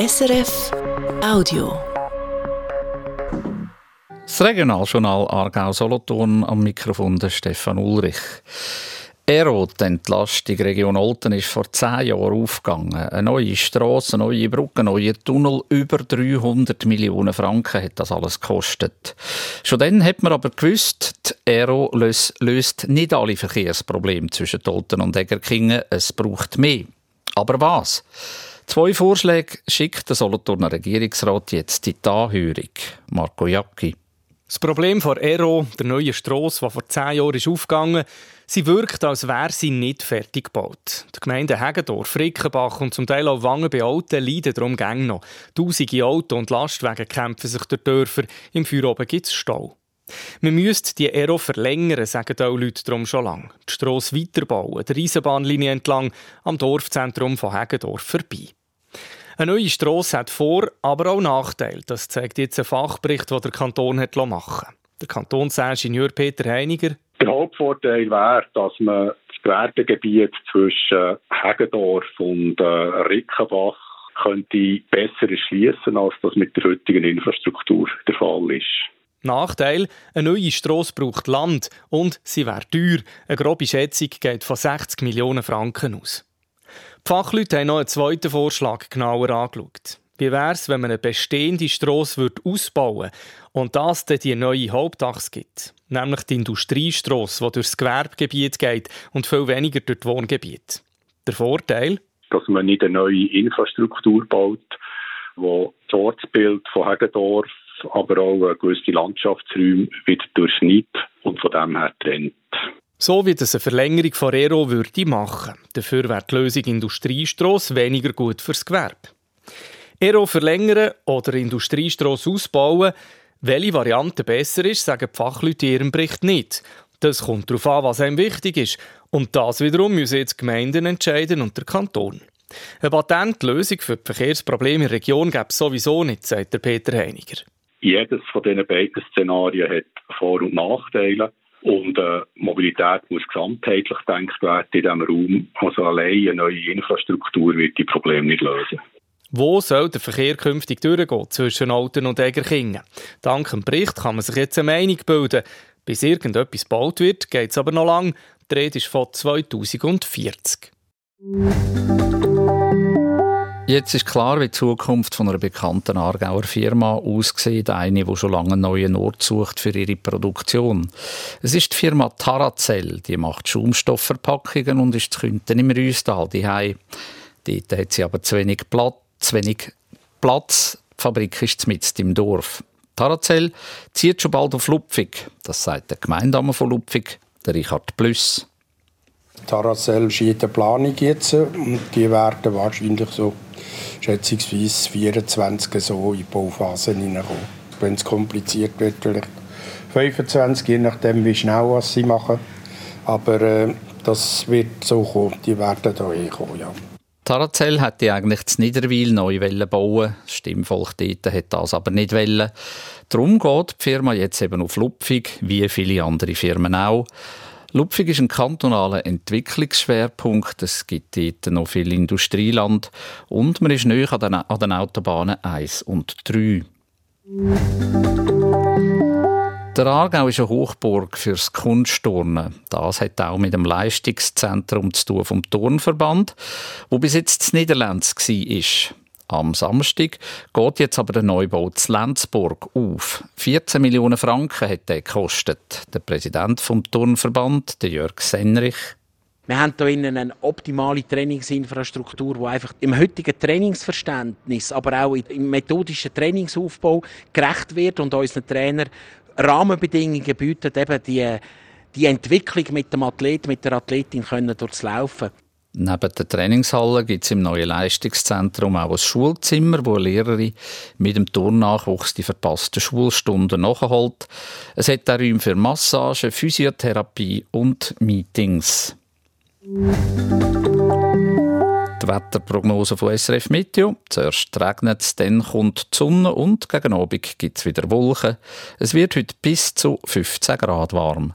SRF Audio. Das Regionaljournal Aargau-Solothurn am Mikrofon der Stefan Ulrich. Ero, die Entlastung Region Olten, ist vor zehn Jahren aufgegangen. Eine neue Strasse, neue Brücke, neue Tunnel, über 300 Millionen Franken hat das alles gekostet. Schon dann hat man aber gewusst, die Ero löst nicht alle Verkehrsprobleme zwischen Olten und Egerkingen. Es braucht mehr. Aber was? Zwei Vorschläge schickt der Solothurner Regierungsrat jetzt in die Anhörung. Marco Jacki. Das Problem von Ero, der neuen Strasse, die vor zehn Jahren ist aufgegangen sie wirkt, als wäre sie nicht fertig gebaut. Die Gemeinden Hegendorf, Rickenbach und zum Teil auch Wangen bei Alten leiden darum gäng noch. Tausende Auto- und Lastwagen kämpfen sich durch Dörfer. Im Feueroben gibt es Stau. Man müsste die Ero verlängern, sagen auch Leute darum schon lange. Die Strasse weiterbauen, die Eisenbahnlinie entlang, am Dorfzentrum von Hegendorf vorbei. Eine neue Strasse hat Vor-, aber auch Nachteile. Das zeigt jetzt ein Fachbericht, den der Kanton hat machen Der Kantonsingenieur Peter Heiniger. Der Hauptvorteil wäre, dass man das Gewerbegebiet zwischen Hegendorf und äh, Rickenbach könnte besser erschließen, als das mit der heutigen Infrastruktur der Fall ist. Nachteil: Eine neue Strasse braucht Land und sie wäre teuer. Eine grobe Schätzung geht von 60 Millionen Franken aus. Die Fachleute haben noch einen zweiten Vorschlag genauer angeschaut. Wie wäre es, wenn man eine bestehende Strasse ausbauen würde und das dann die neue Hauptachse gibt? Nämlich die Industriestrasse, die durchs Gewerbegebiet geht und viel weniger durch das Wohngebiet. Der Vorteil? Dass man nicht eine neue Infrastruktur baut, die das Ortsbild von Hegendorf, aber auch gewisse Landschaftsräume wieder durchschneidet und von dem her trennt. So wie das eine Verlängerung von Ero würde machen. Dafür wäre die Lösung Industriestrasse weniger gut fürs Gewerbe. Ero verlängern oder Industriestrasse ausbauen, welche Variante besser ist, sagen die Fachleute in ihrem Bericht nicht. Das kommt darauf an, was einem wichtig ist. Und das wiederum müssen jetzt Gemeinden entscheiden und der Kanton. Eine Patentlösung für die Verkehrsprobleme in der Region gibt es sowieso nicht, sagt Peter Heiniger. Jedes von diesen beiden Szenarien hat Vor- und Nachteile. Und äh, Mobilität muss gesamtheitlich gedacht werden in diesem Raum. Also allein eine neue Infrastruktur wird die Probleme nicht lösen. Wo soll der Verkehr künftig durchgehen zwischen Alten und Egerkingen? Dank dem Bericht kann man sich jetzt eine Meinung bilden. Bis irgendetwas gebaut wird, geht es aber noch lang. Die Rede ist von 2040. Jetzt ist klar, wie die Zukunft von einer bekannten Aargauer Firma aussieht. Eine, die schon lange einen neuen Ort sucht für ihre Produktion. Es ist die Firma Tarazell. Die macht Schaumstoffverpackungen und ist zu Künten im Rüstal daheim. Dort hat sie aber zu wenig Platz. Zu wenig Platz. Die Fabrik ist mitten im Dorf. Tarazell zieht schon bald auf Lupfig. Das sagt der Gemeindamer von Lupfig, der Richard Plüss. Tarazell schiebt eine Planung jetzt und die werden wahrscheinlich so schätzungsweise 24 so in die Bauphase hineinkommen. Wenn es kompliziert wird, vielleicht 25, je nachdem wie schnell was sie machen. Aber äh, das wird so kommen, die werden da eh kommen, ja. Tarazell hätte eigentlich zu Niederwil neu bauen Das Stimmvolk dort hat das aber nicht wollen. Darum geht die Firma jetzt eben auf Lupfig, wie viele andere Firmen auch. Lupfig ist ein kantonaler Entwicklungsschwerpunkt. Es gibt dort noch viel Industrieland und man ist näher an den, an den Autobahnen 1 und 3. Der Aargau ist eine Hochburg fürs Kunstturnen. Das hat auch mit dem Leistungszentrum zu tun vom Turnverband, wo bis jetzt das Niederlands war. Am Samstag geht jetzt aber der Neubau zu Lenzburg auf. 14 Millionen Franken hat der gekostet. Der Präsident vom Turnverband, der Jörg Senrich, wir haben hier eine optimale Trainingsinfrastruktur, die einfach im heutigen Trainingsverständnis, aber auch im methodischen Trainingsaufbau gerecht wird und unseren Trainer Rahmenbedingungen bietet, eben die, die Entwicklung mit dem Athlet, mit der Athletin können durchlaufen. Neben der Trainingshalle gibt es im neuen Leistungszentrum auch ein Schulzimmer, wo Lehrerin mit dem Turnnachwuchs die verpassten Schulstunden nachholt. Es hat auch Räume für Massage, Physiotherapie und Meetings. Die Wetterprognose von SRF Meteo. Zuerst regnet es, dann kommt die Sonne und gegen Abend gibt es wieder Wolken. Es wird heute bis zu 15 Grad warm.